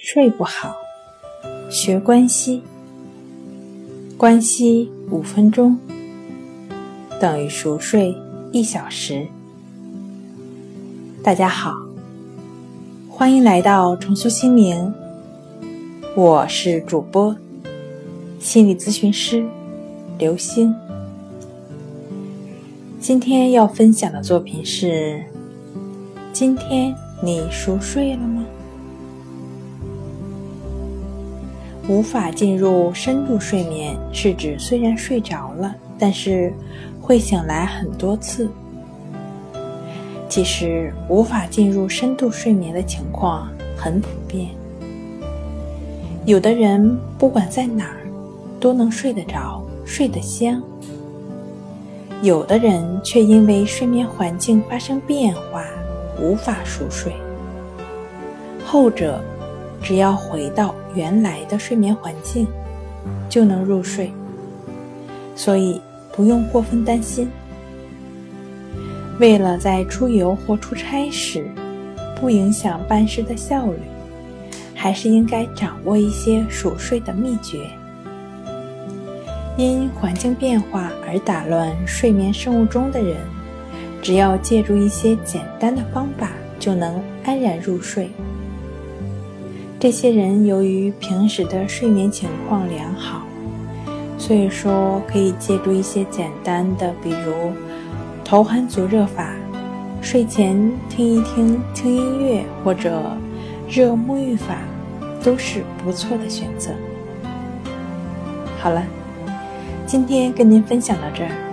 睡不好，学关息，关息五分钟等于熟睡一小时。大家好，欢迎来到重塑心灵，我是主播心理咨询师刘星。今天要分享的作品是：今天你熟睡了吗？无法进入深度睡眠，是指虽然睡着了，但是会醒来很多次。其实，无法进入深度睡眠的情况很普遍。有的人不管在哪儿都能睡得着、睡得香；有的人却因为睡眠环境发生变化，无法熟睡。后者。只要回到原来的睡眠环境，就能入睡，所以不用过分担心。为了在出游或出差时不影响办事的效率，还是应该掌握一些熟睡的秘诀。因环境变化而打乱睡眠生物钟的人，只要借助一些简单的方法，就能安然入睡。这些人由于平时的睡眠情况良好，所以说可以借助一些简单的，比如头含足热法，睡前听一听轻音乐或者热沐浴法，都是不错的选择。好了，今天跟您分享到这儿。